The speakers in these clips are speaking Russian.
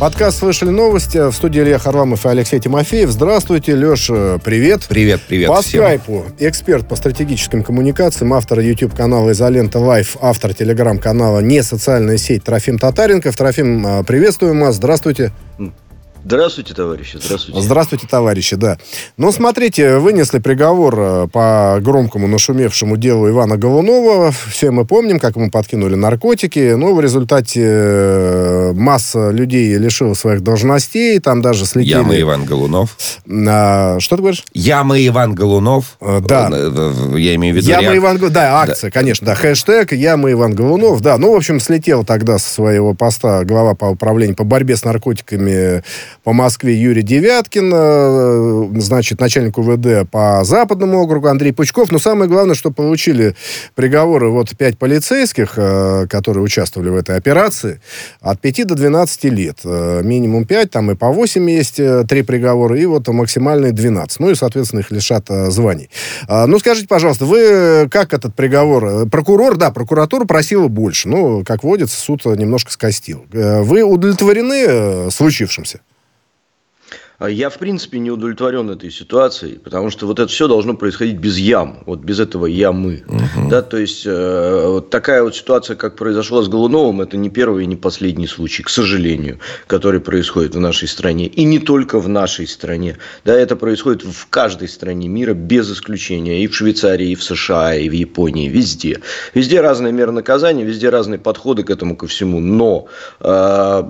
Подкаст «Слышали новости». В студии Илья Харламов и Алексей Тимофеев. Здравствуйте, Леша, привет. Привет, привет По всем. скайпу эксперт по стратегическим коммуникациям, автор YouTube-канала «Изолента Live», автор телеграм-канала «Не социальная сеть» Трофим Татаренков. Трофим, э, приветствуем вас. Здравствуйте. Здравствуйте, товарищи, здравствуйте. Здравствуйте, товарищи, да. Ну, смотрите, вынесли приговор э, по громкому нашумевшему делу Ивана Голунова. Все мы помним, как ему подкинули наркотики. Ну, в результате э, масса людей лишила своих должностей. Там даже слетели... Яма Иван Голунов. А, что ты говоришь? Яма Иван Голунов. Э, да. Я имею в виду... Яма реак- Иван Голунов. Да, акция, конечно, да. Хэштег Яма Иван Голунов. Да, ну, в общем, слетел тогда со своего поста глава по управлению по борьбе с наркотиками по Москве Юрий Девяткин, э, значит, начальник УВД по Западному округу Андрей Пучков. Но самое главное, что получили приговоры вот пять полицейских, э, которые участвовали в этой операции, от 5 до 12 лет. Э, Минимум 5, там и по 8 есть три приговора, и вот максимальные 12. Ну и, соответственно, их лишат званий. Ну, скажите, пожалуйста, вы как этот приговор? Прокурор, да, прокуратура просила больше. Ну, как водится, суд немножко скостил. Вы удовлетворены случившимся? А Я, в принципе, не удовлетворен этой ситуацией, потому что вот это все должно происходить без ям, вот без этого ямы. Да, то есть, э, вот такая вот ситуация, как произошла с Голуновым, это не первый и не последний случай, к сожалению, который происходит в нашей стране. И не только в нашей стране. Да, это происходит в каждой стране мира без исключения. И в Швейцарии, и в США, и в Японии, везде. Везде разные меры наказания, везде разные подходы к этому ко всему. Но э,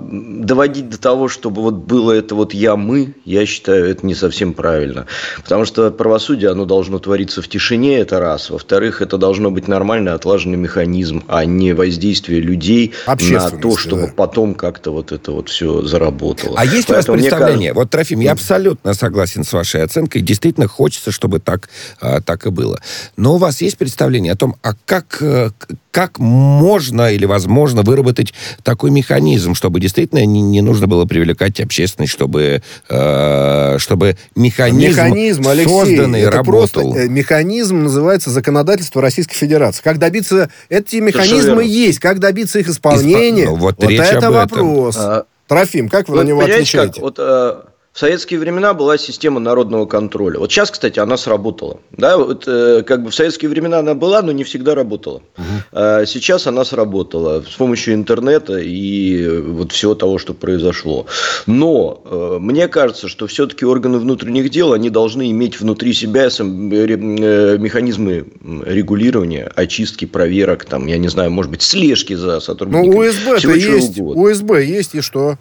доводить до того, чтобы вот было это вот я-мы, я считаю, это не совсем правильно. Потому что правосудие, оно должно твориться в тишине, это раз. Во-вторых, это должно быть нормальный отлаженный механизм, а не воздействие людей на то, чтобы да. потом как-то вот это вот все заработало. А есть у вас Поэтому представление? кажется- Вот, Трофим, я абсолютно согласен с вашей оценкой. Действительно хочется, чтобы так, а, так и было. Но у вас есть представление о том, а как, э, как можно или возможно выработать такой механизм, чтобы действительно не, не нужно было привлекать общественность, чтобы, э, чтобы механизм, Механизм, Алексей, созданный это работал? просто э, механизм называется законодательство Российской Федерации. Как добиться... Эти механизмы есть. Как добиться их исполнения? Испо- ну, вот вот речь это об этом. вопрос. А, Трофим, как вы Вот на него отвечаете? как? Вот, э, в советские времена была система народного контроля. Вот сейчас, кстати, она сработала. Да, вот, э, как бы в советские времена она была, но не всегда работала. Э, сейчас она сработала с помощью интернета и э, вот всего того, что произошло. Но э, мне кажется, что все-таки органы внутренних дел, они должны иметь внутри себя э, э, механизмы регулирования, очистки, проверок, там, я не знаю, может быть, слежки за Ну, сотрудниками. УСБ-то всего чего есть. угодно. УСБ есть, и что?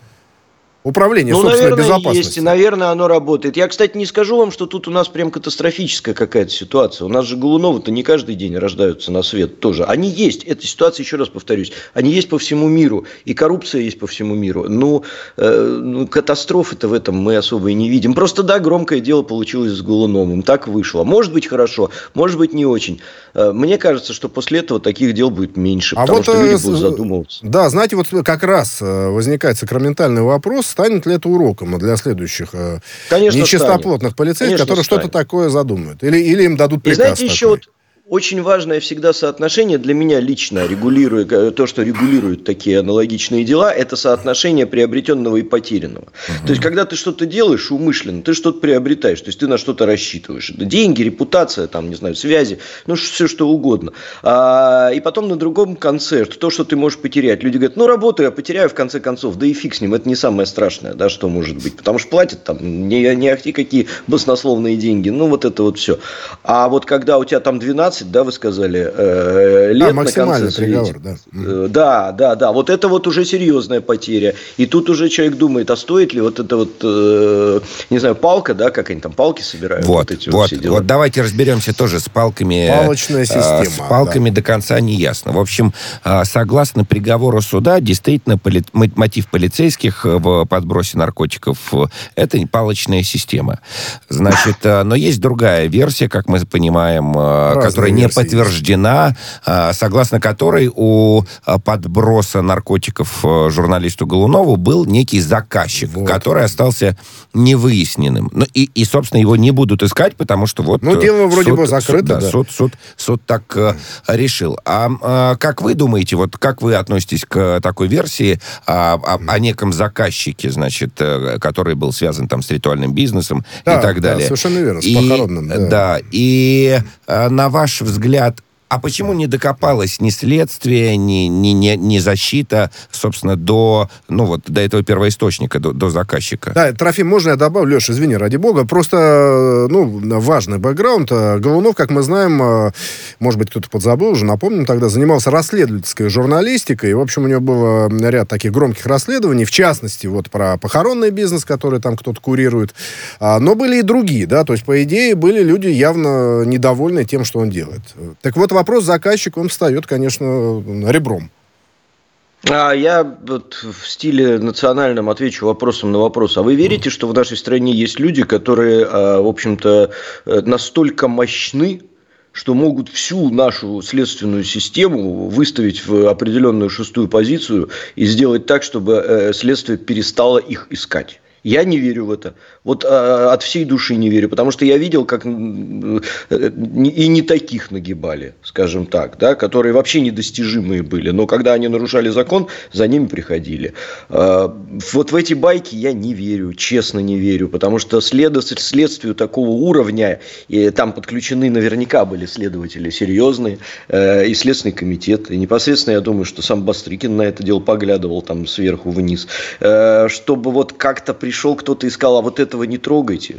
Управление Ну, собственной наверное, безопасности. есть, и, наверное, оно работает. Я, кстати, не скажу вам, что тут у нас прям катастрофическая какая-то ситуация. У нас же Голуновы-то не каждый день рождаются на свет тоже. Они есть. Эта ситуация, еще раз повторюсь, они есть по всему миру. И коррупция есть по всему миру. Ну, э, ну катастрофы-то в этом мы особо и не видим. Просто, да, громкое дело получилось с Голуновым. Так вышло. Может быть, хорошо, может быть, не очень. Э, Мне кажется, что после этого таких дел будет меньше. А потому вот, что э, люди будут задумываться. Да, знаете, вот как раз э, возникает сакраментальный вопрос, станет ли это уроком для следующих э, Конечно, нечистоплотных полицейских, Конечно, которые что-то станет. такое задумают? Или, или им дадут И приказ знаете, еще такой? вот очень важное всегда соотношение для меня лично, регулируя, э, то, что регулирует такие аналогичные дела, это соотношение приобретенного и потерянного. То есть, когда ты что-то делаешь умышленно, ты что-то приобретаешь, то есть, ты на что-то рассчитываешь. Это деньги, репутация, там, не знаю, связи, ну, все что угодно. А, и потом на другом конце, то, что ты можешь потерять. Люди говорят, ну, работаю, я потеряю в конце концов, да и фиг с ним, это не самое страшное, да, что может быть. Потому что платят там не, не ахти какие баснословные деньги, ну, вот это вот все. А вот когда у тебя там 12, да, вы сказали, э, лет на максимальный конце приговор, да. Э, Да, да, да. Вот это вот уже серьезная потеря. И тут уже человек думает, а стоит ли вот это вот, э, не знаю, палка, да, как они там палки собирают. Вот, эти вот, все дела. вот давайте разберемся тоже с палками. Палочная э, система, С палками до конца не ясно. В общем, э, согласно приговору суда, действительно, поли- мо- мотив полицейских э, в подбросе наркотиков э, – это палочная система. Значит, э, но есть другая версия, как мы понимаем, э, Разные которая не подтверждена, есть. согласно которой у подброса наркотиков журналисту Голунову был некий заказчик, вот. который остался невыясненным. Ну, и, и, собственно, его не будут искать, потому что вот... Ну, дело вроде суд, бы закрыто, суд, да. Суд, суд, суд так э, решил. А, а как вы думаете, вот как вы относитесь к такой версии о, о, о неком заказчике, значит, э, который был связан там с ритуальным бизнесом да, и так далее? Да, совершенно верно, с и, похоронным. Да, да и э, на ваш взгляд, а почему не докопалось ни следствие, ни, ни, ни, ни защита, собственно, до, ну, вот, до этого первоисточника, до, до заказчика? Да, Трофим, можно я добавлю? Леша, извини, ради бога. Просто, ну, важный бэкграунд. Голунов, как мы знаем, э, может быть, кто-то подзабыл уже, напомним тогда, занимался расследовательской журналистикой. И, в общем, у него был ряд таких громких расследований, в частности, вот про похоронный бизнес, который там кто-то курирует. А, но были и другие, да, то есть, по идее, были люди явно недовольны тем, что он делает. Так вот, вопрос заказчик, он встает, конечно, ребром. А я вот в стиле национальном отвечу вопросом на вопрос. А вы верите, что в нашей стране есть люди, которые, а, в общем-то, э, настолько мощны, что могут всю нашу следственную систему выставить в определенную шестую позицию и сделать так, чтобы э, следствие перестало их искать? Я не верю в это. Вот а, от всей души не верю, потому что я видел, как э, и не таких нагибали, скажем так, да, которые вообще недостижимые были. Но когда они нарушали закон, за ними приходили. А, вот в эти байки я не верю, честно не верю, потому что след, следствию такого уровня, и там подключены наверняка были следователи серьезные, э, и Следственный комитет, и непосредственно я думаю, что сам Бастрыкин на это дело поглядывал там сверху вниз, э, чтобы вот как-то пришел кто-то и сказал, а вот этого не трогайте.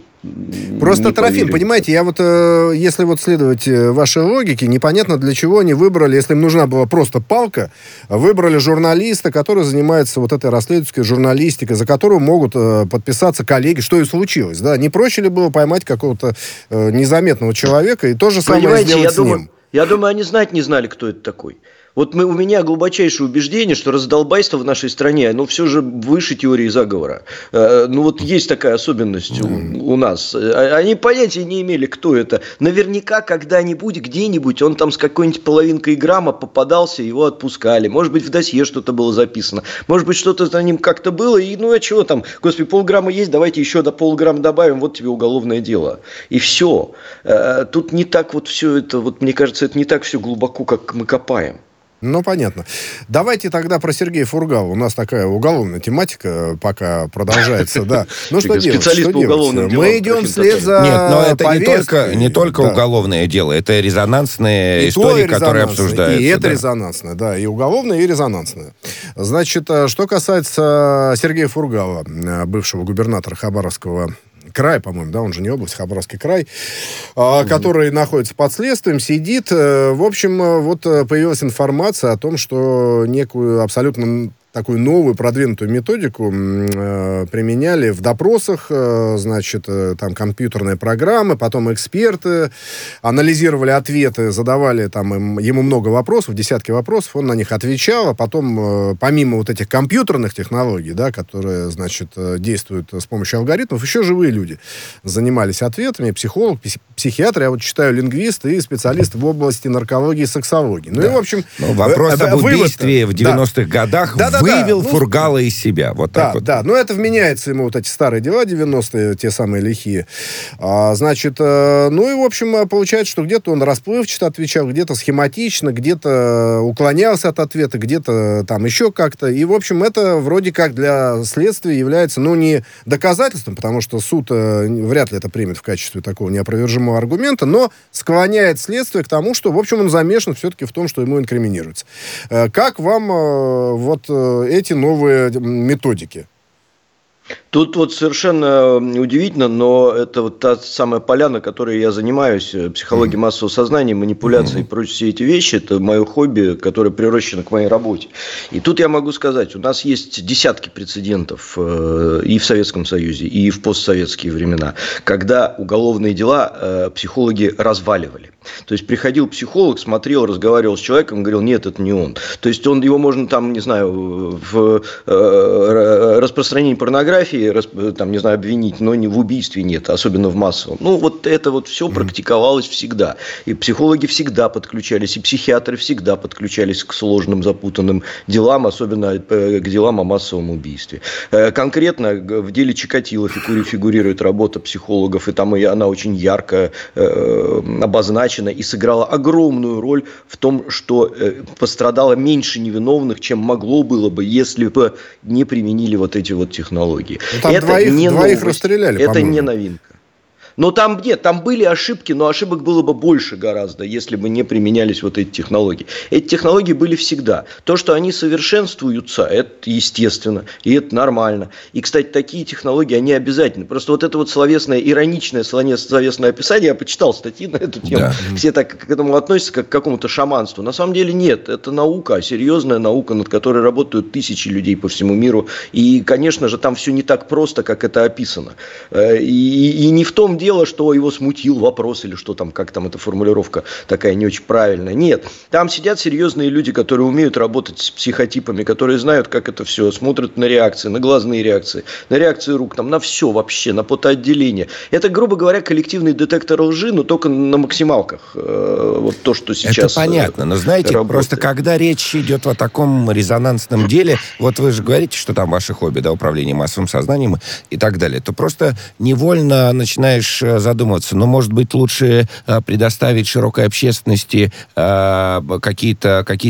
Просто, не Трофим, поверю. понимаете, я вот, э, если вот следовать э, вашей логике, непонятно, для чего они выбрали, если им нужна была просто палка, выбрали журналиста, который занимается вот этой расследовательской журналистикой, за которую могут э, подписаться коллеги, что и случилось, да? Не проще ли было поймать какого-то незаметного человека и то же самое Понимаете, сделать я с думаю, ним? Я думаю, они знать не знали, кто это такой. Вот мы, у меня глубочайшее убеждение, что раздолбайство в нашей стране, ну, все же выше теории заговора. Э, ну, вот есть такая особенность у, у нас. Э, они понятия не имели, кто это. Наверняка когда-нибудь, где-нибудь, он там с какой-нибудь половинкой грамма попадался, его отпускали. Может быть, в досье что-то было записано. Может быть, что-то за ним как-то было. И, ну, а чего там? Господи, полграмма есть, давайте еще до полграмма добавим, вот тебе уголовное дело. И все. Э, тут не так вот все это, вот мне кажется, это не так все глубоко, как мы копаем. Ну, понятно. Давайте тогда про Сергея Фургала. У нас такая уголовная тематика пока продолжается, да. Ну, что делать? Специалист по уголовным Мы идем вслед за Нет, но это не только, не только уголовное дело, это резонансные истории, которые обсуждаются. И это резонансное, да, и уголовное, и резонансное. Значит, э, что касается Сергея Фургала, э, бывшего губернатора Хабаровского край, по-моему, да, он же не область, Хабаровский край, угу. который находится под следствием, сидит. Э, в общем, э, вот э, появилась информация о том, что некую абсолютно такую новую продвинутую методику э, применяли в допросах, э, значит, э, там компьютерные программы, потом эксперты анализировали ответы, задавали там им, ему много вопросов, десятки вопросов, он на них отвечал, а потом, э, помимо вот этих компьютерных технологий, да, которые, значит, э, действуют с помощью алгоритмов, еще живые люди занимались ответами, психолог, психиатр, я вот читаю лингвист и специалист в области наркологии и сексологии. Ну да. и, в общем... Ну, вопрос э, об убийстве в 90-х да. годах да, да, вывел да. Ну, Фургала из себя. Вот да, так вот. Да, но это вменяется ему вот эти старые дела 90-е, те самые лихие. А, значит, э, ну и, в общем, э, получается, что где-то он расплывчато отвечал, где-то схематично, где-то уклонялся от ответа, где-то там еще как-то. И, в общем, это вроде как для следствия является, ну, не доказательством, потому что суд э, вряд ли это примет в качестве такого неопровержимого аргумента, но склоняет следствие к тому, что, в общем, он замешан все-таки в том, что ему инкриминируется. Э, как вам э, вот э, эти новые методики? Тут вот совершенно удивительно, но это вот та самая поляна, которой я занимаюсь, э, психология массового сознания, манипуляции и прочие все эти вещи, это мое хобби, которое прирощено к моей работе. И тут я могу сказать, у нас есть десятки прецедентов э, и в Советском Союзе, и в постсоветские времена, когда уголовные дела э, психологи разваливали. То есть приходил психолог, смотрел, разговаривал с человеком, говорил, нет, это не он. То есть он его можно там, не знаю, в распространении порнографии там, не знаю, обвинить, но не в убийстве нет, особенно в массовом. Ну, вот это вот все практиковалось всегда. И психологи всегда подключались, и психиатры всегда подключались к сложным, запутанным делам, особенно к делам о массовом убийстве. Конкретно в деле Чикатило фигурирует работа психологов, и там и она очень ярко обозначена и сыграла огромную роль в том, что пострадало меньше невиновных, чем могло было бы, если бы не применили вот эти вот технологии. Там это двоих, не двоих расстреляли, Это не новинка. Но там нет, там были ошибки, но ошибок было бы больше гораздо, если бы не применялись вот эти технологии. Эти технологии были всегда. То, что они совершенствуются, это естественно, и это нормально. И, кстати, такие технологии, они обязательны. Просто вот это вот словесное, ироничное словесное описание, я почитал статьи на эту тему, да. все так к этому относятся, как к какому-то шаманству. На самом деле нет, это наука, серьезная наука, над которой работают тысячи людей по всему миру. И, конечно же, там все не так просто, как это описано. Э, и, и не в том деле, дело, что его смутил вопрос или что там, как там эта формулировка такая не очень правильная. Нет, там сидят серьезные люди, которые умеют работать с психотипами, которые знают, как это все, смотрят на реакции, на глазные реакции, на реакции рук, там, на все вообще, на потоотделение. Это, грубо говоря, коллективный детектор лжи, но только на максималках. Э, вот то, что сейчас Это понятно, но знаете, работает. просто когда речь идет о таком резонансном деле, вот вы же говорите, что там ваше хобби, да, управление массовым сознанием и так далее, то просто невольно начинаешь начинаешь э, задумываться, ну, может быть, лучше э, предоставить широкой общественности э, какие-то какие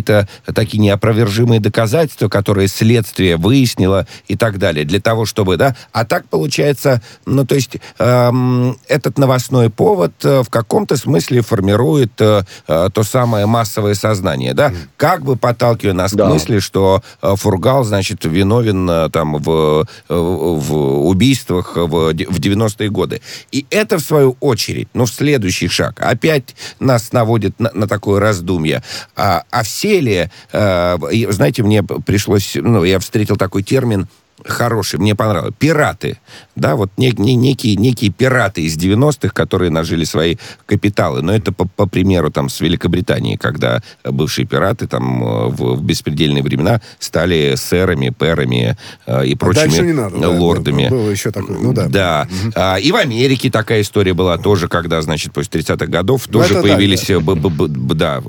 такие неопровержимые доказательства, которые следствие выяснило и так далее, для того, чтобы, да, а так получается, ну, то есть эм, этот новостной повод в каком-то смысле формирует то самое массовое сознание, да, как бы подталкивая нас да. к мысли, что Фургал, значит, виновен там в, в убийствах в, в 90-е годы. И это, в свою очередь, ну, следующий шаг, опять нас наводит на, на такое раздумье. А, а все ли, а, знаете, мне пришлось, ну, я встретил такой термин хороший, мне понравилось. Пираты. Да, вот не, не, некие, некие пираты из 90-х, которые нажили свои капиталы. Но это по, по примеру там с Великобритании, когда бывшие пираты там э, в, в беспредельные времена стали сэрами, пэрами э, и прочими не надо, лордами. Да, было еще такое, ну да. Да. Угу. А, и в Америке такая история была тоже, когда, значит, после 30-х годов ну, тоже появились... Да, б, б, б, да,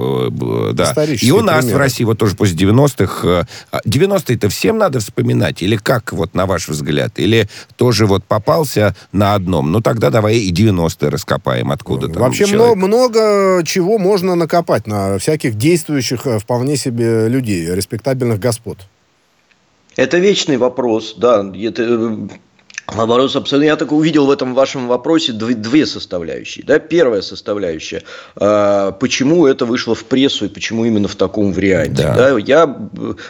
да. И у нас примеры. в России вот тоже после 90-х... 90-е-то всем надо вспоминать? Или как? как, вот на ваш взгляд? Или тоже вот попался на одном? Ну, тогда давай и 90-е раскопаем, откуда там Вообще человек... много чего можно накопать на всяких действующих э, вполне себе людей, респектабельных господ. Это вечный вопрос, да. Это э, Наоборот, собственно, я так увидел в этом вашем вопросе две составляющие. Да? Первая составляющая, а, почему это вышло в прессу и почему именно в таком варианте. Да. Да? Я,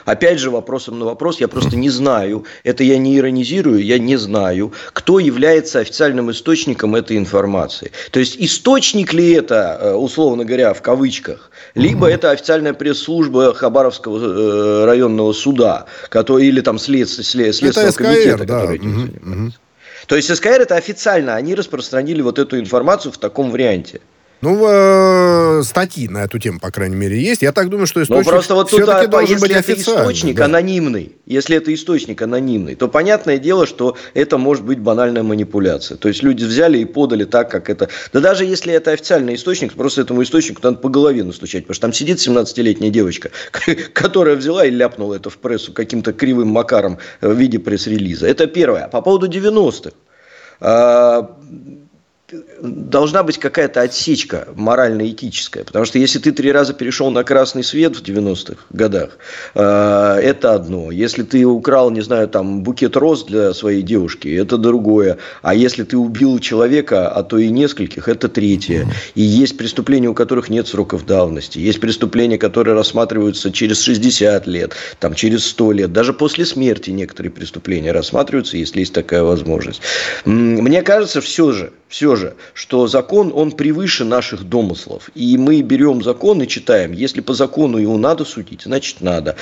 опять же, вопросом на вопрос, я просто не знаю, это я не иронизирую, я не знаю, кто является официальным источником этой информации. То есть, источник ли это, э, условно говоря, в кавычках, либо это официальная пресс-служба Хабаровского э, районного суда, который, или там следствие, следственного комитета, да. который этим занимается. То есть СКР это официально, они распространили вот эту информацию в таком варианте. Ну, э, статьи на эту тему, по крайней мере, есть. Я так думаю, что источник Но просто вот тут, а, должен если быть это источник да. анонимный, если это источник анонимный, то понятное дело, что это может быть банальная манипуляция. То есть люди взяли и подали так, как это... Да даже если это официальный источник, просто этому источнику надо по голове настучать, потому что там сидит 17-летняя девочка, которая взяла и ляпнула это в прессу каким-то кривым макаром в виде пресс-релиза. Это первое. По поводу 90-х должна быть какая-то отсечка морально-этическая. Потому что если ты три раза перешел на красный свет в 90-х годах, э, это одно. Если ты украл, не знаю, там букет роз для своей девушки, это другое. А если ты убил человека, а то и нескольких, это третье. И есть преступления, у которых нет сроков давности. Есть преступления, которые рассматриваются через 60 лет, там, через 100 лет. Даже после смерти некоторые преступления рассматриваются, если есть такая возможность. Мне кажется, все же, все же, что закон, он превыше наших домыслов. И мы берем закон и читаем. Если по закону его надо судить, значит надо.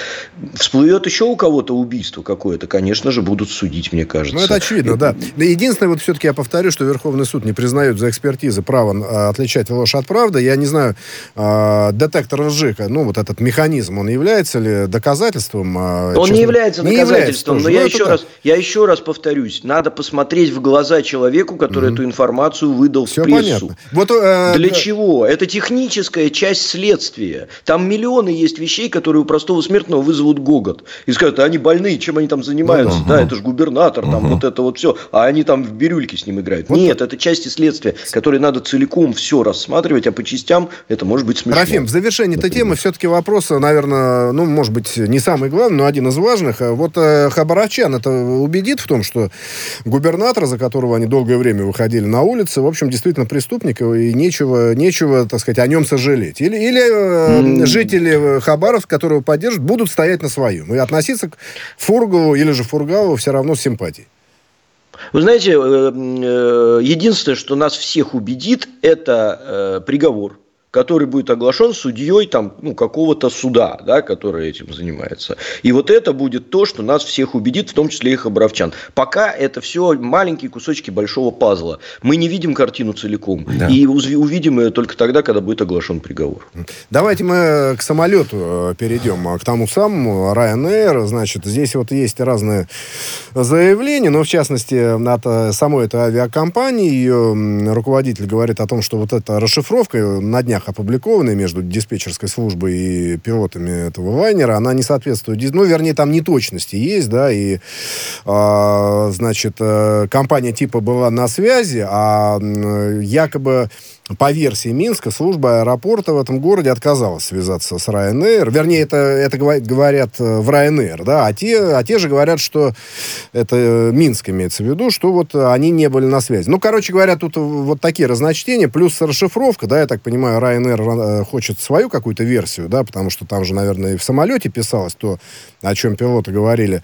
Всплывет еще у кого-то убийство какое-то, конечно же, будут судить, мне кажется. Ну, это очевидно, да. Единственное, вот все-таки я повторю, что Верховный суд не признает за экспертизы право а, отличать ложь от правды. Я не знаю, а, детектор лжи, ну, вот этот механизм, он является ли доказательством? А, он честно? не является доказательством, не является но я ну, еще, раз, я еще раз повторюсь. Надо посмотреть в глаза человеку, который mm-hmm. эту информацию информацию выдал Все в прессу. Понятно. Вот, э, Для чего? Это техническая часть следствия. Там миллионы есть вещей, которые у простого смертного вызовут гогот. И скажут, они больные, чем они там занимаются? Uh-huh. Да, это же губернатор, там uh-huh. вот это вот все. А они там в бирюльке с ним играют. Вот Нет, это части следствия, которые надо целиком все рассматривать, а по частям это может быть смешно. Рафим, в завершении этой темы все-таки вопрос, наверное, ну, может быть, не самый главный, но один из важных. Вот э, Хабаровчан это убедит в том, что губернатор, за которого они долгое время выходили на улице, в общем, действительно преступник, и нечего, нечего так сказать, о нем сожалеть. Или, или mm. жители Хабаровска, которого поддержат, будут стоять на своем и относиться к Фургову или же Фургаву все равно с симпатией. Вы знаете, э, э, единственное, что нас всех убедит, это приговор который будет оглашен судьей там, ну, какого-то суда, да, который этим занимается. И вот это будет то, что нас всех убедит, в том числе и хабаровчан. Пока это все маленькие кусочки большого пазла. Мы не видим картину целиком. Да. И увидим ее только тогда, когда будет оглашен приговор. Давайте мы к самолету э, перейдем, а к тому самому Ryanair. Значит, здесь вот есть разные заявления, но в частности от э, самой этой авиакомпании ее руководитель говорит о том, что вот эта расшифровка на днях данных, опубликованные между диспетчерской службой и пилотами этого лайнера, она не соответствует, ну, вернее, там неточности есть, да, и, э, значит, э, компания типа была на связи, а якобы по версии Минска, служба аэропорта в этом городе отказалась связаться с Ryanair. Вернее, это, это говорят э, в Ryanair, да, а те, а те же говорят, что это э, Минск имеется в виду, что вот они не были на связи. Ну, короче говоря, тут вот такие разночтения, плюс расшифровка, да, я так понимаю, Ryanair э, хочет свою какую-то версию, да, потому что там же, наверное, и в самолете писалось то, о чем пилоты говорили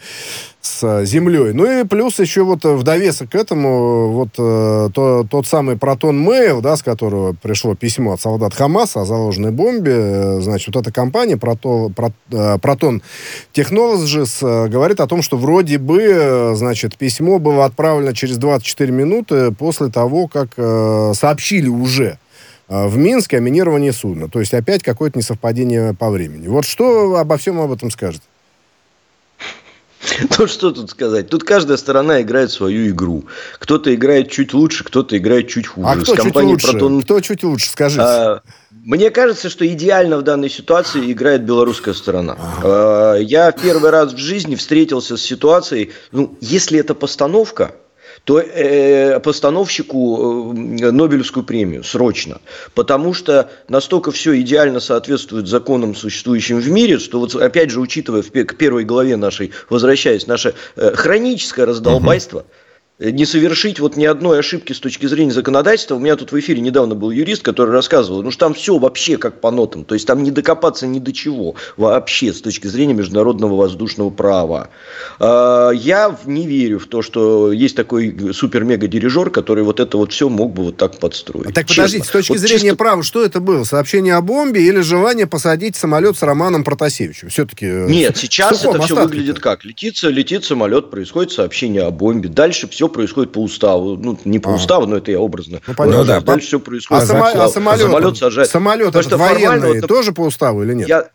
с землей. Ну и плюс еще вот в довесок к этому вот то, тот самый Протон Mail, да, с которого пришло письмо от солдат Хамаса о заложенной бомбе, э, значит, вот эта компания Proton, Proton Technologies э, говорит о том, что вроде бы, э, значит, письмо было отправлено через 24 минуты после того, как сообщили уже в Минске о минировании судна. То есть опять какое-то несовпадение по времени. Вот что обо всем об этом скажет? Ну, что тут сказать? Тут каждая сторона играет свою игру. Кто-то играет чуть лучше, кто-то играет чуть хуже. А кто чуть лучше? Протон... Кто чуть лучше, скажите. А, мне кажется, что идеально в данной ситуации играет белорусская сторона. Ага. Я первый раз в жизни встретился с ситуацией, ну, если это постановка, то э, постановщику э, Нобелевскую премию срочно. Потому что настолько все идеально соответствует законам, существующим в мире, что вот опять же, учитывая в, к первой главе нашей, возвращаясь, наше э, хроническое раздолбайство, угу не совершить вот ни одной ошибки с точки зрения законодательства. У меня тут в эфире недавно был юрист, который рассказывал, ну что там все вообще как по нотам, то есть там не докопаться ни до чего вообще с точки зрения международного воздушного права. А, я не верю в то, что есть такой супер-мега-дирижер, который вот это вот все мог бы вот так подстроить. А так Честно. подождите, с точки вот зрения чисто... права, что это было? Сообщение о бомбе или желание посадить самолет с Романом Протасевичем? Все-таки... Э, Нет, сейчас это все выглядит как? Летится, летит самолет, происходит сообщение о бомбе. Дальше все происходит по уставу. Ну, не по а. уставу, но это я образно. Ну, понятно. Ну, да, дальше все происходит. А, само, а самолет, самолет сажает. Самолет этот военный вот, тоже по уставу или нет? Я,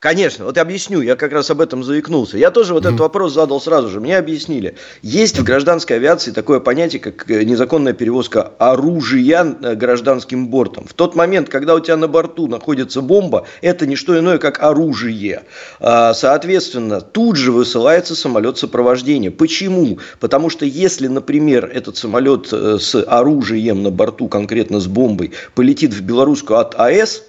Конечно, вот объясню, я как раз об этом заикнулся. Я тоже вот mm-hmm. этот вопрос задал сразу же. Мне объяснили. Есть в гражданской авиации такое понятие, как э, незаконная перевозка оружия э, гражданским бортом. В тот момент, когда у тебя на борту находится бомба, это не что иное, как оружие. А, соответственно, тут же высылается самолет сопровождения. Почему? Потому что если, например, этот самолет э, с оружием на борту, конкретно с бомбой, полетит в белорусскую от АЭС,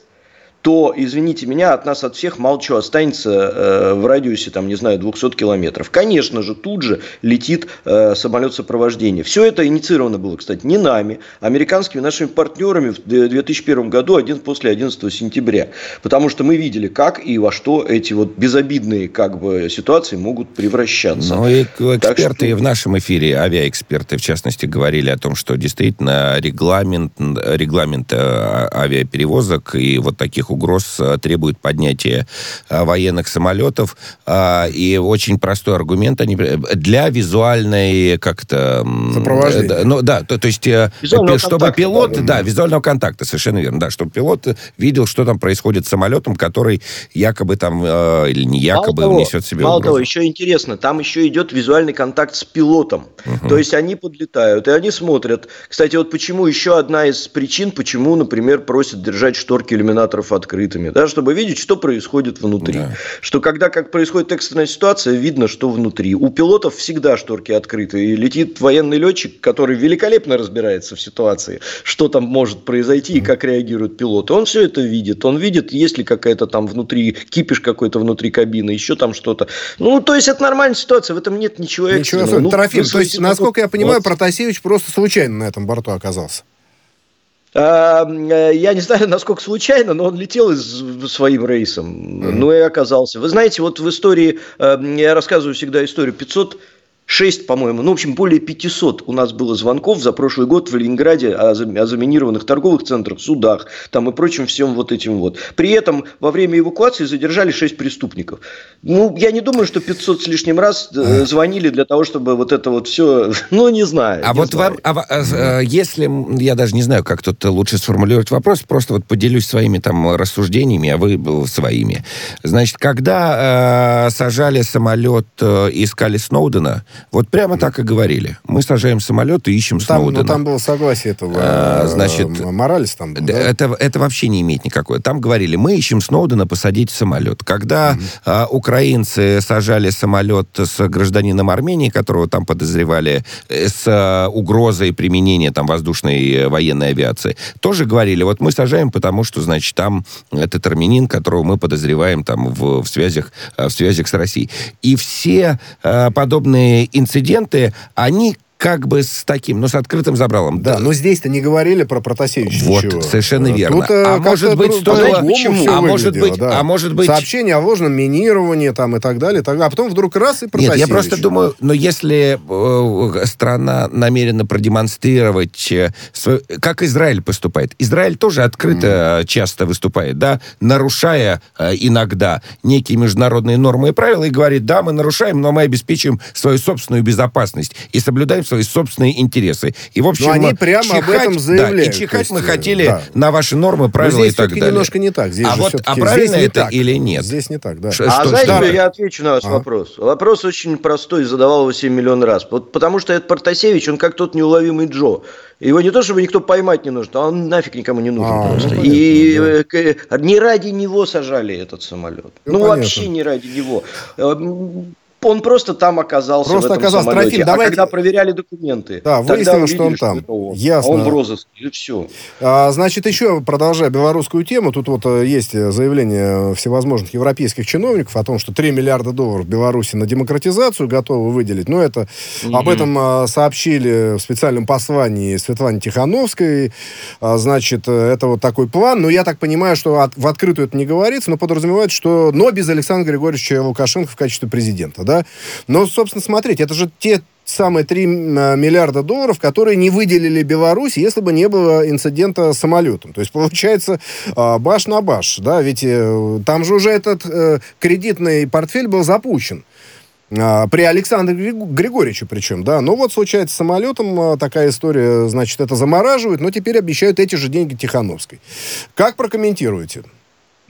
то, извините меня, от нас, от всех мало чего останется э, в радиусе, там, не знаю, 200 километров. Конечно же, тут же летит э, самолет сопровождения. Все это инициировано было, кстати, не нами, а американскими нашими партнерами в 2001 году, один после 11 сентября. Потому что мы видели, как и во что эти вот безобидные как бы ситуации могут превращаться. Ну и эксперты что... в нашем эфире, авиаэксперты, в частности, говорили о том, что действительно регламент, регламент э, авиаперевозок и вот таких угроз э, требует поднятия э, военных самолетов. А, и очень простой аргумент они для визуальной как-то... Сопровождения. Ну да, то, то есть визуального чтобы контакта, пилот... Да, да, визуального контакта, совершенно верно. Да, чтобы пилот видел, что там происходит с самолетом, который якобы там, или не якобы, мало несет себе Мало угрозу. того, еще интересно, там еще идет визуальный контакт с пилотом. Угу. То есть они подлетают, и они смотрят. Кстати, вот почему еще одна из причин, почему, например, просят держать шторки иллюминаторов открытыми, да, чтобы видеть, что происходит внутри. Да. Что когда как происходит экстренная ситуация, видно, что внутри. У пилотов всегда шторки открыты, и летит военный летчик, который великолепно разбирается в ситуации, что там может произойти и как реагируют пилоты. Он все это видит. Он видит, есть ли какая-то там внутри, кипиш какой-то внутри кабины, еще там что-то. Ну, то есть, это нормальная ситуация, в этом нет ничего экстренного. Ничего ну, Трофим, то есть, насколько я понимаю, Протасевич просто случайно на этом борту оказался. А, э, я не знаю, насколько случайно, но он летел своим рейсом, mm-hmm. ну и оказался. Вы знаете, вот в истории, э, я рассказываю всегда историю, 500 6, по-моему, ну, в общем, более 500 у нас было звонков за прошлый год в Ленинграде о, о заминированных торговых центрах, судах, там и прочим всем вот этим вот. При этом во время эвакуации задержали 6 преступников. Ну, я не думаю, что 500 с лишним раз э, звонили для того, чтобы вот это вот все, ну, не знаю. А не вот знаю. вам, а, а, если, я даже не знаю, как тут лучше сформулировать вопрос, просто вот поделюсь своими там рассуждениями, а вы своими. Значит, когда э, сажали самолет, э, искали Сноудена, вот прямо так и говорили. Мы сажаем самолет и ищем там, Сноудена. Ну, там было согласие этого а, значит, Моралес там был, да? это, это вообще не имеет никакой. Там говорили, мы ищем Сноудена посадить самолет. Когда mm-hmm. а, украинцы сажали самолет с гражданином Армении, которого там подозревали э, с а, угрозой применения там воздушной э, военной авиации, тоже говорили, вот мы сажаем, потому что, значит, там этот армянин, которого мы подозреваем там в, в связях в связях с Россией. И все а, подобные инциденты, они как бы с таким, ну, с открытым забралом. Да, но здесь-то не говорили про Протасевича Вот, ничего. совершенно верно. Тут, э, а может быть, стоило... Почему? А может быть, да. а может быть... Сообщение о ложном минировании там и так далее, так, а потом вдруг раз и Протасевич. Нет, я просто думаю, но если э, страна намерена продемонстрировать, э, свой, как Израиль поступает. Израиль тоже открыто mm. часто выступает, да, нарушая э, иногда некие международные нормы и правила, и говорит, да, мы нарушаем, но мы обеспечиваем свою собственную безопасность и соблюдаем свои собственные интересы. И, в общем, Но они прямо чихать, об этом заявляют. Да, и чихать есть, мы хотели да. на ваши нормы, правила здесь и так далее. немножко не так. Здесь а вот а правильно здесь это или нет? Здесь не так, да. Ш- а что, знаете, что? я отвечу на ваш а? вопрос. Вопрос очень простой, задавал его 7 миллион раз. Вот потому что этот Портасевич, он как тот неуловимый Джо. Его не то, чтобы никто поймать не нужно, а он нафиг никому не нужен а, просто. Ну, и да. не ради него сажали этот самолет. Ну, ну вообще не ради него. Он просто там оказался просто в этом оказался самолете. Трофим, а давайте... когда проверяли документы, да, выяснилось, что он там. Что он. Ясно. А он в розыске, и все. А, значит, еще продолжая белорусскую тему, тут вот э, есть заявление всевозможных европейских чиновников о том, что 3 миллиарда долларов Беларуси на демократизацию готовы выделить. Но это mm-hmm. об этом а, сообщили в специальном послании Светлане Тихановской. А, значит, э, это вот такой план. Но я так понимаю, что от, в открытую это не говорится, но подразумевает, что но без Александра Григорьевича Лукашенко в качестве президента да. Но, собственно, смотрите, это же те самые 3 а, миллиарда долларов, которые не выделили Беларусь, если бы не было инцидента с самолетом. То есть, получается, а, баш на баш, да, ведь э, там же уже этот э, кредитный портфель был запущен а, при Александре Григорьевиче причем, да. Но вот случается с самолетом такая история, значит, это замораживают, но теперь обещают эти же деньги Тихановской. Как прокомментируете?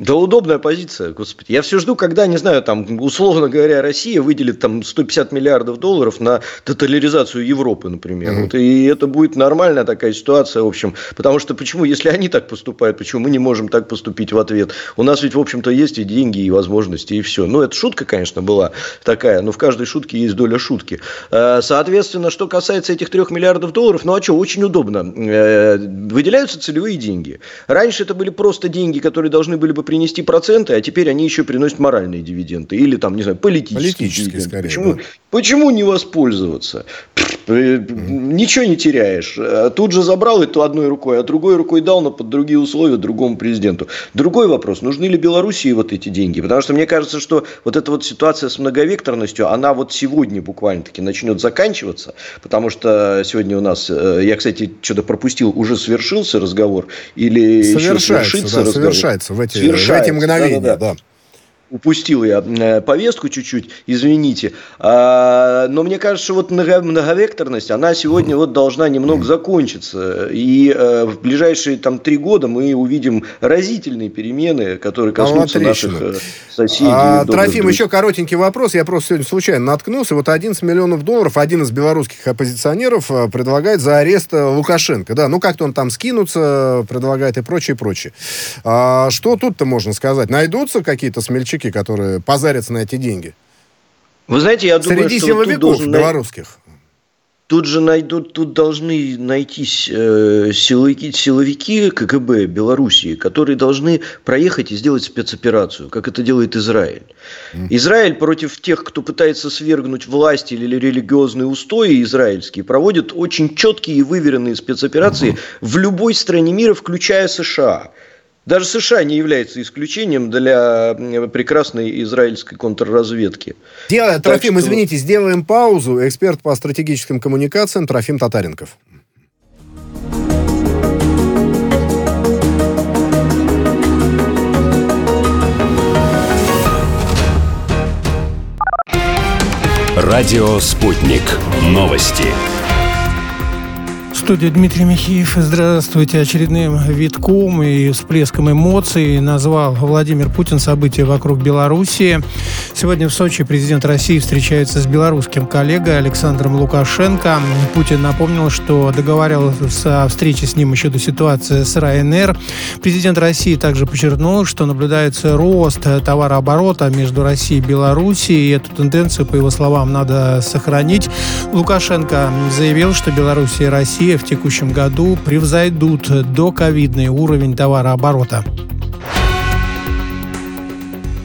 Да удобная позиция, господи. Я все жду, когда, не знаю, там, условно говоря, Россия выделит там 150 миллиардов долларов на тотализацию Европы, например. Mm-hmm. Вот, и это будет нормальная такая ситуация, в общем. Потому что почему, если они так поступают, почему мы не можем так поступить в ответ? У нас ведь, в общем-то, есть и деньги, и возможности, и все. Ну, это шутка, конечно, была такая, но в каждой шутке есть доля шутки. Э, соответственно, что касается этих трех миллиардов долларов, ну, а что, очень удобно. Э, выделяются целевые деньги. Раньше это были просто деньги, которые должны были бы принести проценты, а теперь они еще приносят моральные дивиденды. Или там, не знаю, политические, политические дивиденды. Скорее, почему, да. почему не воспользоваться? Ничего не теряешь. А тут же забрал это одной рукой, а другой рукой дал, но под другие условия другому президенту. Другой вопрос, нужны ли Белоруссии вот эти деньги? Потому что мне кажется, что вот эта вот ситуация с многовекторностью, она вот сегодня буквально-таки начнет заканчиваться, потому что сегодня у нас, э, я, кстати, что-то пропустил, уже свершился разговор или совершается, еще свершится да, разговор? Совершается в эти. В эти мгновения, да. да, да упустил я э, повестку чуть-чуть, извините. А, но мне кажется, что вот многовекторность, она сегодня вот должна немного закончиться. И э, в ближайшие там три года мы увидим разительные перемены, которые коснутся наших э, соседей. А, Трофим, еще коротенький вопрос. Я просто сегодня случайно наткнулся. Вот 11 миллионов долларов один из белорусских оппозиционеров предлагает за арест Лукашенко. Да, ну как-то он там скинуться предлагает и прочее, и прочее. А, что тут-то можно сказать? Найдутся какие-то смельчаки силовики, которые позарятся на эти деньги? Вы знаете, я думаю, Среди что силовиков вот белорусских. Тут же найдут, тут должны найтись э, силовики, силовики КГБ Белоруссии, которые должны проехать и сделать спецоперацию, как это делает Израиль. Mm. Израиль против тех, кто пытается свергнуть власть или религиозные устои израильские, проводит очень четкие и выверенные спецоперации mm-hmm. в любой стране мира, включая США. Даже США не является исключением для прекрасной израильской контрразведки. Дело, Трофим, что... извините, сделаем паузу. Эксперт по стратегическим коммуникациям Трофим Татаренков. Радио «Спутник». Новости студии Дмитрий Михеев. Здравствуйте. Очередным витком и всплеском эмоций назвал Владимир Путин события вокруг Белоруссии. Сегодня в Сочи президент России встречается с белорусским коллегой Александром Лукашенко. Путин напомнил, что договаривался о встрече с ним еще до ситуации с РАНР. Президент России также подчеркнул, что наблюдается рост товарооборота между Россией и Белоруссией. И эту тенденцию, по его словам, надо сохранить. Лукашенко заявил, что Белоруссия и Россия в текущем году превзойдут до ковидный уровень товарооборота.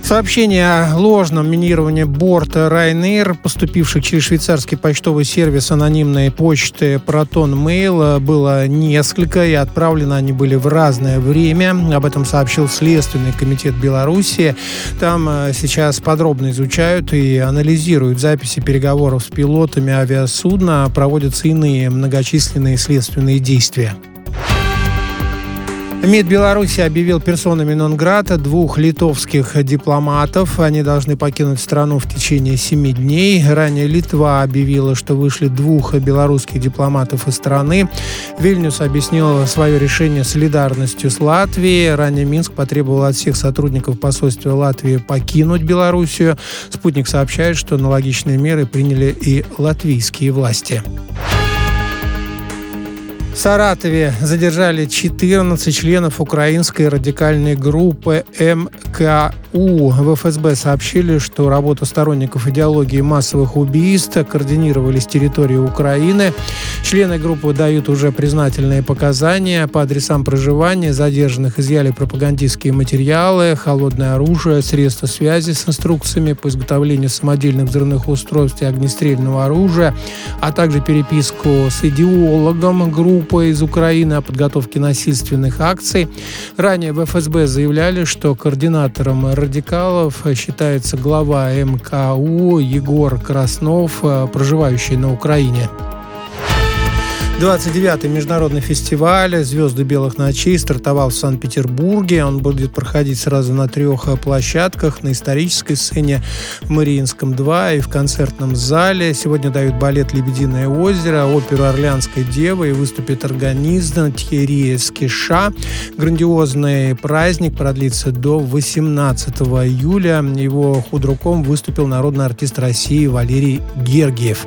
Сообщение о ложном минировании борта Ryanair, поступивших через швейцарский почтовый сервис анонимной почты Proton Mail, было несколько, и отправлены они были в разное время. Об этом сообщил Следственный комитет Беларуси. Там э, сейчас подробно изучают и анализируют записи переговоров с пилотами авиасудна, проводятся иные многочисленные следственные действия. МИД Беларуси объявил персонами Нонграта двух литовских дипломатов. Они должны покинуть страну в течение семи дней. Ранее Литва объявила, что вышли двух белорусских дипломатов из страны. Вильнюс объяснил свое решение солидарностью с Латвией. Ранее Минск потребовал от всех сотрудников посольства Латвии покинуть Белоруссию. Спутник сообщает, что аналогичные меры приняли и латвийские власти. В Саратове задержали 14 членов украинской радикальной группы МКУ. В ФСБ сообщили, что работа сторонников идеологии массовых убийств координировали с территории Украины. Члены группы дают уже признательные показания по адресам проживания. Задержанных изъяли пропагандистские материалы, холодное оружие, средства связи с инструкциями по изготовлению самодельных взрывных устройств и огнестрельного оружия, а также переписку с идеологом группы из Украины о подготовке насильственных акций. Ранее в ФСБ заявляли, что координатором радикалов считается глава МКУ Егор Краснов, проживающий на Украине. 29-й международный фестиваль «Звезды белых ночей» стартовал в Санкт-Петербурге. Он будет проходить сразу на трех площадках. На исторической сцене в Мариинском 2 и в концертном зале. Сегодня дают балет «Лебединое озеро», оперу «Орлеанская дева» и выступит органист Тьерри Скиша. Грандиозный праздник продлится до 18 июля. Его худруком выступил народный артист России Валерий Гергиев.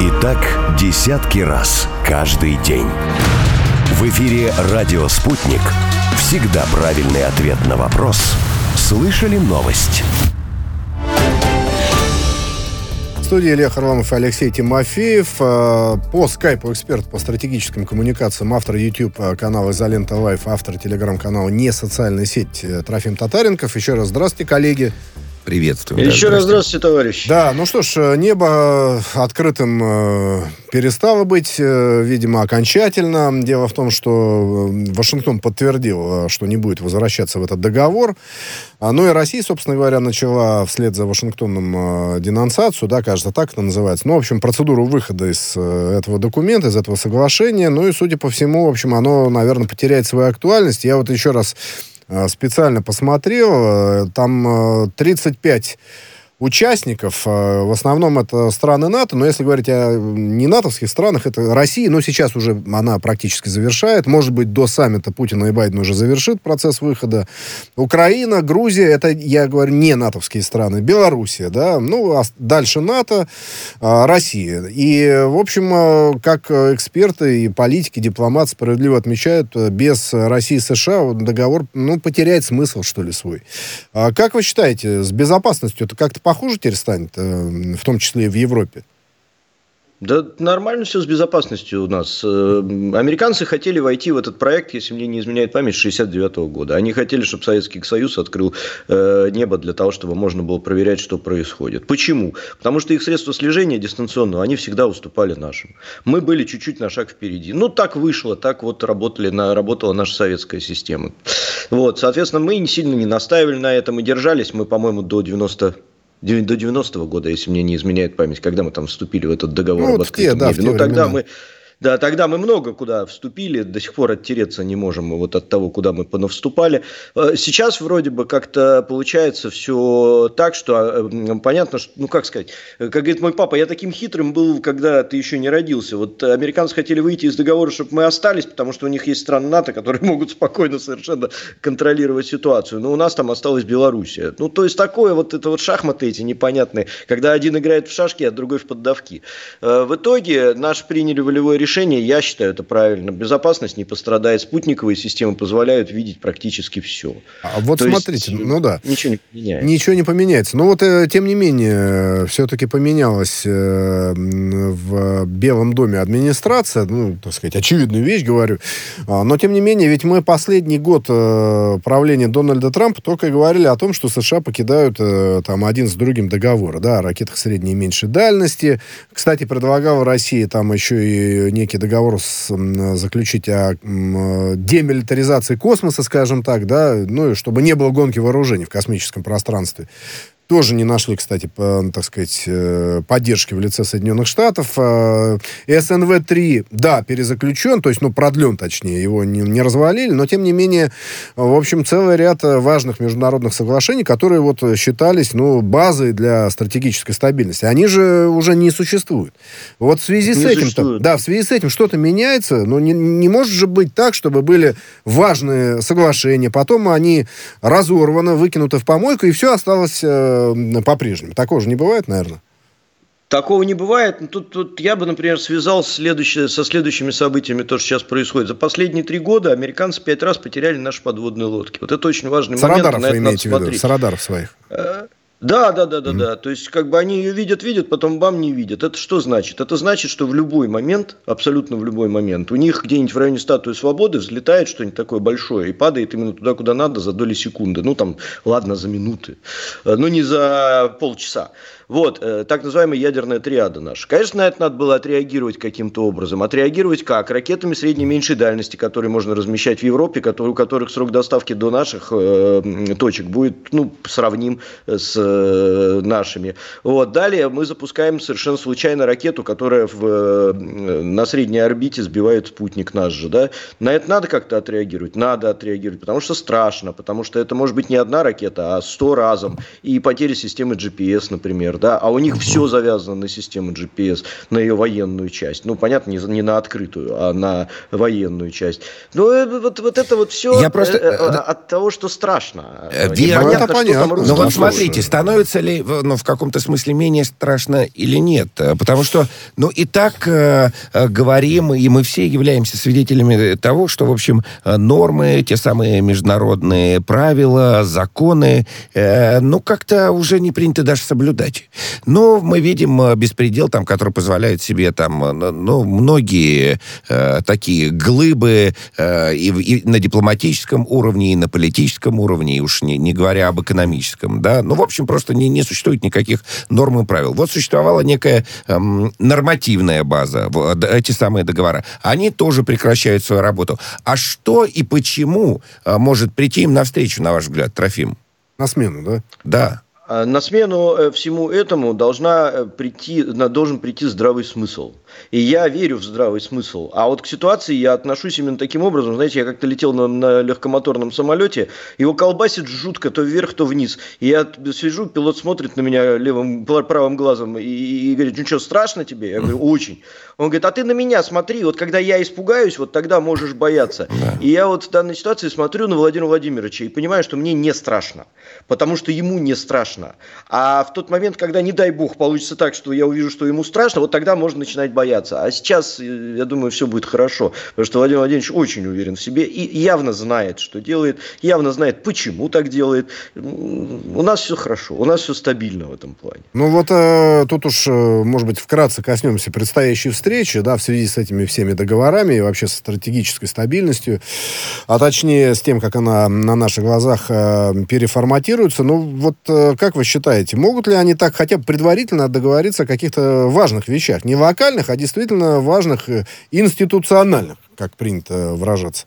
И так десятки раз каждый день. В эфире «Радио Спутник». Всегда правильный ответ на вопрос. Слышали новость? В студии Илья Харламов и Алексей Тимофеев. Э, по скайпу эксперт по стратегическим коммуникациям, автор YouTube канала «Изолента Live», автор телеграм-канала «Не социальная сеть» э, Трофим Татаренков. Еще раз здравствуйте, коллеги. Приветствую. Еще да, раз здравствуйте, товарищ. Да, ну что ж, э, небо открытым э, перестало быть, э, видимо, окончательно. Дело в том, что Вашингтон подтвердил, что не будет возвращаться в этот договор. А, ну и Россия, собственно говоря, начала вслед за Вашингтоном денонсацию, да, кажется, так это называется. Ну, в общем, процедуру выхода из этого документа, из этого соглашения. Ну и, судя по всему, в общем, оно, наверное, потеряет свою актуальность. Я вот еще раз Э, специально посмотрел, э, там 35 э, участников. Э, в основном это страны НАТО, но если говорить о не натовских странах, это Россия, но сейчас уже она практически завершает. Может быть, до саммита Путина и Байдена уже завершит процесс выхода. Украина, Грузия, это, я говорю, не натовские страны. Белоруссия, да, ну, а дальше НАТО, а, Россия. И, в общем, э, как эксперты и политики, дипломаты справедливо отмечают, э, без России и США договор, ну, потеряет смысл, что ли, свой. А как вы считаете, с безопасностью это как-то похуже теперь станет, э, в том числе и в Европе? Да нормально все с безопасностью у нас. Э, американцы хотели войти в этот проект, если мне не изменяет память, с 69 года. Они хотели, чтобы Советский Союз открыл э, небо для того, чтобы можно было проверять, что происходит. Почему? Потому что их средства слежения дистанционного, они всегда уступали нашим. Мы были чуть-чуть на шаг впереди. Ну, так вышло, так вот работали, работала наша советская система. Вот, соответственно, мы сильно не настаивали на этом и держались. Мы, по-моему, до 90 до 90-го года, если мне не изменяет память, когда мы там вступили в этот договор ну, об открытом те, да, небе. Ну, тогда мы да, тогда мы много куда вступили, до сих пор оттереться не можем вот от того, куда мы понавступали. Э, сейчас вроде бы как-то получается все так, что э, понятно, что, ну как сказать, как говорит мой папа, я таким хитрым был, когда ты еще не родился. Вот американцы хотели выйти из договора, чтобы мы остались, потому что у них есть страны НАТО, которые могут спокойно совершенно контролировать ситуацию. Но у нас там осталась Белоруссия. Ну, то есть такое вот это вот шахматы эти непонятные, когда один играет в шашки, а другой в поддавки. Э, в итоге наш приняли волевое решение решение, я считаю, это правильно. Безопасность не пострадает. Спутниковые системы позволяют видеть практически все. А вот То смотрите, есть, ну да. Ничего не поменяется. Ничего не поменяется. Но вот, э, тем не менее, все-таки поменялась э, в Белом доме администрация. Ну, так сказать, очевидную вещь говорю. А, но, тем не менее, ведь мы последний год э, правления Дональда Трампа только говорили о том, что США покидают там один с другим договоры, да, о ракетах средней и меньшей дальности. Кстати, предлагал России там еще и некий договор с, заключить о демилитаризации космоса, скажем так, да, ну и чтобы не было гонки вооружений в космическом пространстве тоже не нашли, кстати, по, так сказать, э, поддержки в лице Соединенных Штатов. Э, СНВ-3, да, перезаключен, то есть, ну, продлен, точнее, его не, не развалили, но, тем не менее, в общем, целый ряд важных международных соглашений, которые вот считались, ну, базой для стратегической стабильности, они же уже не существуют. Вот в связи не с этим, да, в связи с этим что-то меняется, но не, не может же быть так, чтобы были важные соглашения, потом они разорваны, выкинуты в помойку, и все осталось э, Э, по-прежнему. Такого же не бывает, наверное? Такого не бывает. Тут, тут я бы, например, связал следующее, со следующими событиями, то, что сейчас происходит. За последние три года американцы пять раз потеряли наши подводные лодки. Вот это очень важный С момент. Радаров вы имеете в виду? С радаров своих. Да, да, да, да, mm-hmm. да. То есть, как бы они ее видят, видят, потом бам не видят. Это что значит? Это значит, что в любой момент, абсолютно в любой момент, у них где-нибудь в районе статуи свободы взлетает что-нибудь такое большое и падает именно туда, куда надо, за доли секунды. Ну, там, ладно, за минуты. Э, но не за полчаса. Вот, э, так называемая ядерная триада наша. Конечно, на это надо было отреагировать каким-то образом. Отреагировать как? Ракетами средней и меньшей дальности, которые можно размещать в Европе, которые, у которых срок доставки до наших э, точек будет ну, сравним с э, нашими. Вот. Далее мы запускаем совершенно случайно ракету, которая в, э, на средней орбите сбивает спутник наш же. Да? На это надо как-то отреагировать? Надо отреагировать, потому что страшно, потому что это может быть не одна ракета, а сто разом. И потери системы GPS, например да, а у них все завязано на систему GPS, на ее военную часть. Ну, понятно, не, не на открытую, а на военную часть. Ну, э, вот, вот это вот все Я просто... Э, э, от того, что страшно. Верно, это понятно. Ну, вот смотрите, становится ли ну, в каком-то смысле менее страшно или нет? Потому что, ну, и так э, говорим, и мы все являемся свидетелями того, что, в общем, нормы, те самые международные правила, законы, э, ну, как-то уже не принято даже соблюдать. Но мы видим э, беспредел, там, который позволяет себе там, э, ну, многие э, такие глыбы э, и, и на дипломатическом уровне, и на политическом уровне, и уж не, не говоря об экономическом, да. Ну, в общем, просто не, не существует никаких норм и правил. Вот существовала некая эм, нормативная база, эти самые договора. Они тоже прекращают свою работу. А что и почему э, может прийти им навстречу, на ваш взгляд, Трофим? На смену, да? Да. А на смену э, всему этому должна э, прийти, должен прийти здравый смысл. И я верю в здравый смысл. А вот к ситуации я отношусь именно таким образом. Знаете, я как-то летел на, на легкомоторном самолете, его колбасит жутко, то вверх, то вниз. И я сижу, пилот смотрит на меня левым, правым глазом и, и говорит, ну что, страшно тебе? Я говорю, очень. Он говорит, а ты на меня смотри, вот когда я испугаюсь, вот тогда можешь бояться. Да. И я вот в данной ситуации смотрю на Владимира Владимировича и понимаю, что мне не страшно, потому что ему не страшно. А в тот момент, когда, не дай бог, получится так, что я увижу, что ему страшно, вот тогда можно начинать бояться. А сейчас, э, я думаю, все будет хорошо, потому что Владимир Владимирович очень уверен в себе и явно знает, что делает, явно знает, почему так делает. У нас все хорошо, у нас все стабильно в этом плане. Ну вот э, тут уж, э, может быть, вкратце коснемся предстоящей встречи да, в связи с этими всеми договорами и вообще с стратегической стабильностью, а точнее с тем, как она на наших глазах э, переформатируется. Ну, вот э, как вы считаете, могут ли они так хотя бы предварительно договориться о каких-то важных вещах? Не локальных, а действительно важных э, институциональных, как принято выражаться?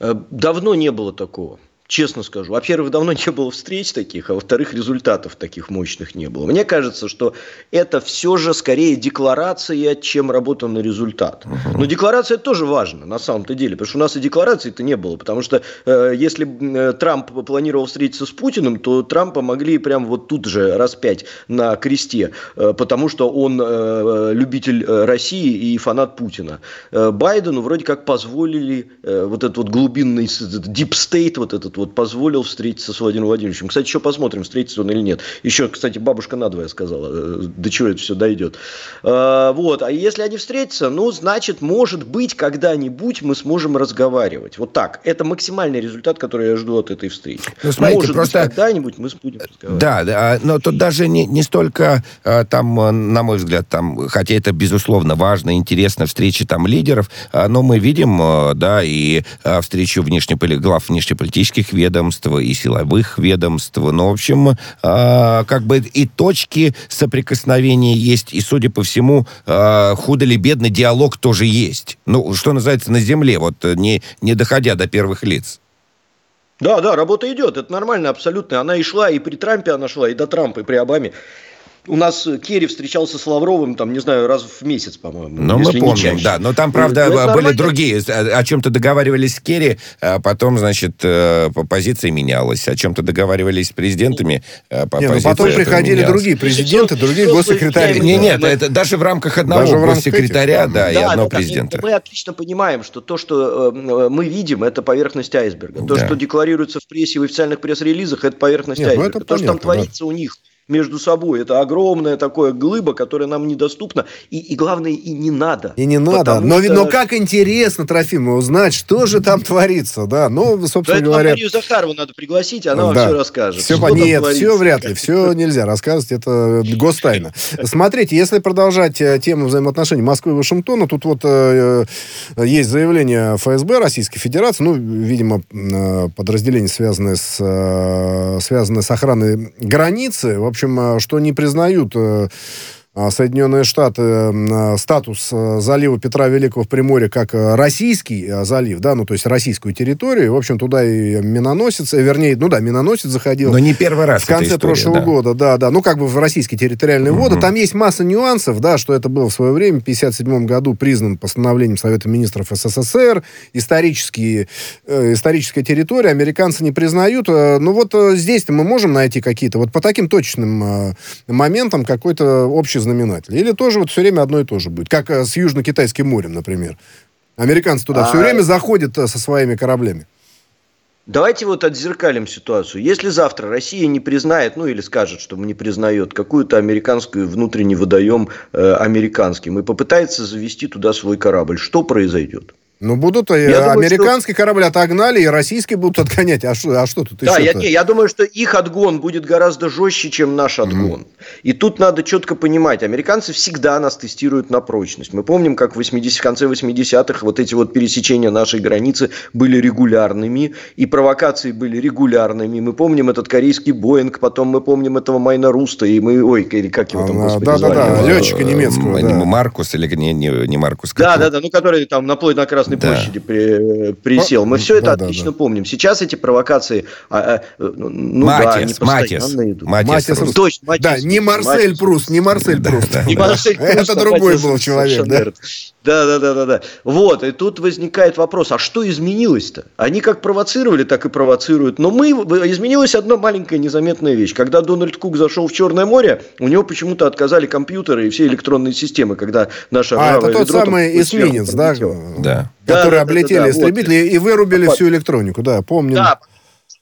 Э, давно не было такого. Честно скажу. Во-первых, давно не было встреч таких, а во-вторых, результатов таких мощных не было. Мне кажется, что это все же скорее декларация, чем работа на результат. Но декларация тоже важна на самом-то деле, потому что у нас и декларации-то не было. Потому что э, если э, Трамп планировал встретиться с Путиным, то Трампа могли прям вот тут же распять на кресте, э, потому что он э, любитель э, России и фанат Путина. Э, Байдену вроде как позволили э, вот этот вот глубинный deep state, вот этот вот позволил встретиться с Владимиром Владимировичем. Кстати, еще посмотрим, встретится он или нет. Еще, кстати, бабушка надвое сказала, э, до чего это все дойдет. А, вот. А если они встретятся, ну, значит, может быть, когда-нибудь мы сможем разговаривать. Вот так. Это максимальный результат, который я жду от этой встречи. Ну, смотрите, может просто... быть, когда-нибудь мы будем разговаривать. Да, да, но тут даже не, не столько а, там, э, на мой взгляд, там, хотя это, безусловно, важно, интересно, встречи там лидеров, а, но мы видим, э, да, и встречу внешне, глав внешнеполитических ведомств, и силовых ведомств. Ну, в общем, э, как бы и точки соприкосновения есть, и, судя по всему, э, худо ли бедно диалог тоже есть. Ну, что называется, на земле, вот не, не доходя до первых лиц. Да, да, работа идет, это нормально абсолютно. Она и шла, и при Трампе она шла, и до Трампа, и при Обаме у нас Керри встречался с Лавровым, там, не знаю, раз в месяц, по-моему. Ну, мы помним, да. Но там, правда, ну, были нормально. другие. О, чем-то договаривались с Керри, а потом, значит, э, позиция менялась. О чем-то договаривались с президентами, а Не, ну, потом приходили менялась. другие президенты, другие госсекретари. Не, нет, это даже в рамках одного даже госсекретаря, да, и одного президента. Мы отлично понимаем, что то, что э, мы видим, это поверхность айсберга. То, что декларируется в прессе и в официальных пресс-релизах, это поверхность айсберга. То, что там творится у них между собой. Это огромное такое глыба, которое нам недоступно. И, и главное, и не надо. И не надо. Но, что... но как интересно, Трофим, узнать, что же там творится. Да, ну, собственно Поэтому говоря... Марию Захарову надо пригласить, она да. вам все расскажет. Все, по... Нет, творится. все вряд ли. Все нельзя рассказывать, это гостайна. Смотрите, если продолжать э, тему взаимоотношений Москвы и Вашингтона, тут вот э, есть заявление ФСБ Российской Федерации, ну, видимо, э, подразделение, связанное с, э, связанное с охраной границы, в общем, э, что не признают а, Соединенные Штаты а, статус а, залива Петра Великого в Приморье как российский залив, да, ну, то есть российскую территорию. В общем, туда и миноносец, э, вернее, ну да, миноносец заходил. Но не первый раз В конце история, прошлого да. года, да, да. Ну, как бы в российские территориальные угу. воды. Там есть масса нюансов, да, что это было в свое время, в 1957 году признан постановлением Совета Министров СССР, исторические, э, историческая территория, американцы не признают. Э, ну, вот э, здесь-то мы можем найти какие-то, вот по таким точным э, моментам какой-то общий знаменатель. Или тоже вот все время одно и то же будет. Как э, с Южно-Китайским морем, например. Американцы туда а... все время заходят э, со своими кораблями. Давайте вот отзеркалим ситуацию. Если завтра Россия не признает, ну или скажет, что не признает какую-то американскую внутренний водоем э, американским и попытается завести туда свой корабль, что произойдет? Ну, будут, э, я американский думаю, что... корабль отогнали, и российский будут отгонять. А что, а что тут Да, я, не, я думаю, что их отгон будет гораздо жестче, чем наш отгон. Mm. И тут надо четко понимать, американцы всегда нас тестируют на прочность. Мы помним, как в, 80, в конце 80-х вот эти вот пересечения нашей границы были регулярными, и провокации были регулярными. Мы помним этот корейский Боинг, потом мы помним этого Майна Руста, и мы, ой, как его там, господи, Да, да, да, летчика немецкого. Да. Маркус или не, не, не Маркус. Да, да, да, ну который там наплой на Красный Красной да. площади при, присел. Мы все это да, отлично да, да. помним. Сейчас эти провокации, а, а, ну Матис, да, они постоянно Матис, идут. Матис, Матис, Матис. Точно, Матис. Да, не Марсель Матис. Пруст, не Марсель да, Пруст. Да, не Марсель Пруст, Это другой был человек, да? Да, да, да, да, да. Вот, и тут возникает вопрос, а что изменилось-то? Они как провоцировали, так и провоцируют. Но мы, изменилась одна маленькая незаметная вещь. Когда Дональд Кук зашел в Черное море, у него почему-то отказали компьютеры и все электронные системы, когда наша А, это тот самый эсминец, да? Да которые да, облетели да, да, истребители вот. и вырубили всю электронику, да, помню. Да,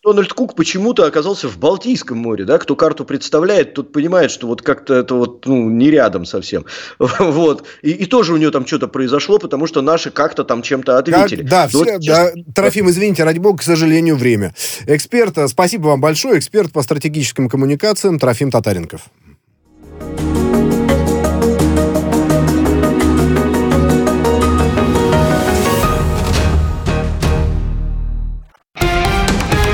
Дональд Кук почему-то оказался в Балтийском море, да, кто карту представляет, тот понимает, что вот как-то это вот, ну, не рядом совсем, вот, и, и тоже у него там что-то произошло, потому что наши как-то там чем-то ответили. Как, да, все, вот, да, Трофим, извините, ради бога, к сожалению, время. Эксперт, спасибо вам большое, эксперт по стратегическим коммуникациям Трофим Татаренков.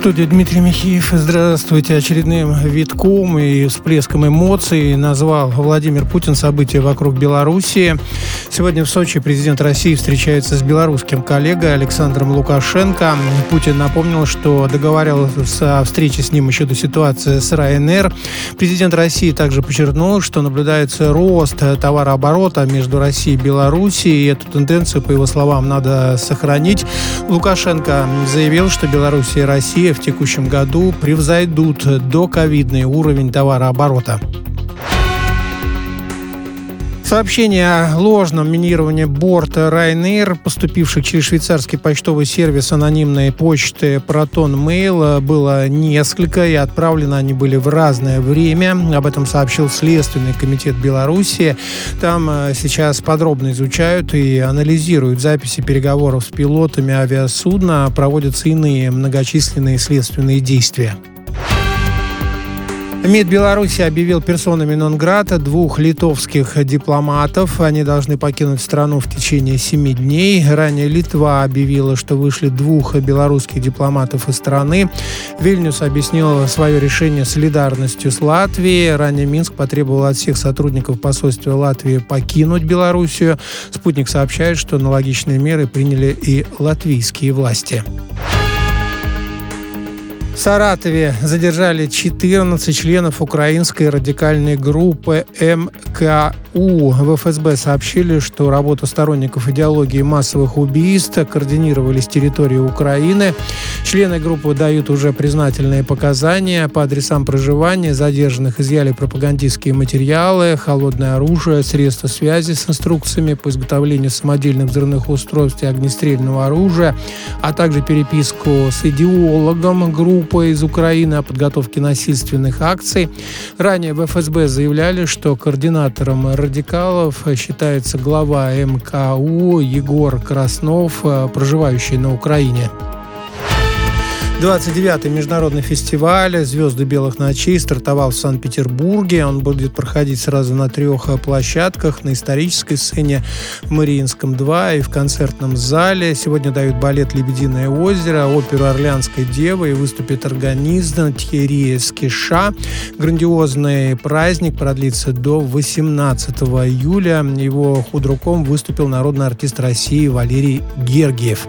студии Дмитрий Михеев. Здравствуйте. Очередным витком и всплеском эмоций назвал Владимир Путин события вокруг Белоруссии. Сегодня в Сочи президент России встречается с белорусским коллегой Александром Лукашенко. Путин напомнил, что договаривался о встрече с ним еще до ситуации с РАНР. Президент России также подчеркнул, что наблюдается рост товарооборота между Россией и Белоруссией. И эту тенденцию, по его словам, надо сохранить. Лукашенко заявил, что Белоруссия и Россия в текущем году превзойдут до ковидный уровень товарооборота. Сообщение о ложном минировании борта Ryanair, поступивших через швейцарский почтовый сервис анонимной почты Proton Mail, было несколько, и отправлены они были в разное время. Об этом сообщил Следственный комитет Беларуси. Там э, сейчас подробно изучают и анализируют записи переговоров с пилотами авиасудна, проводятся иные многочисленные следственные действия. МИД Беларуси объявил персонами Нонграта двух литовских дипломатов. Они должны покинуть страну в течение семи дней. Ранее Литва объявила, что вышли двух белорусских дипломатов из страны. Вильнюс объяснил свое решение солидарностью с Латвией. Ранее Минск потребовал от всех сотрудников посольства Латвии покинуть Белоруссию. Спутник сообщает, что аналогичные меры приняли и латвийские власти. Саратове задержали 14 членов украинской радикальной группы МКУ. В ФСБ сообщили, что работа сторонников идеологии массовых убийств координировали с территории Украины. Члены группы дают уже признательные показания по адресам проживания. Задержанных изъяли пропагандистские материалы, холодное оружие, средства связи с инструкциями по изготовлению самодельных взрывных устройств и огнестрельного оружия, а также переписку с идеологом группы из Украины о подготовке насильственных акций. Ранее в ФСБ заявляли, что координатором радикалов считается глава МКУ Егор Краснов, проживающий на Украине. 29-й международный фестиваль «Звезды белых ночей» стартовал в Санкт-Петербурге. Он будет проходить сразу на трех площадках. На исторической сцене в Мариинском 2 и в концертном зале. Сегодня дают балет «Лебединое озеро», оперу «Орлеанская дева» и выступит органист Тьерри Скиша. Грандиозный праздник продлится до 18 июля. Его худруком выступил народный артист России Валерий Гергиев.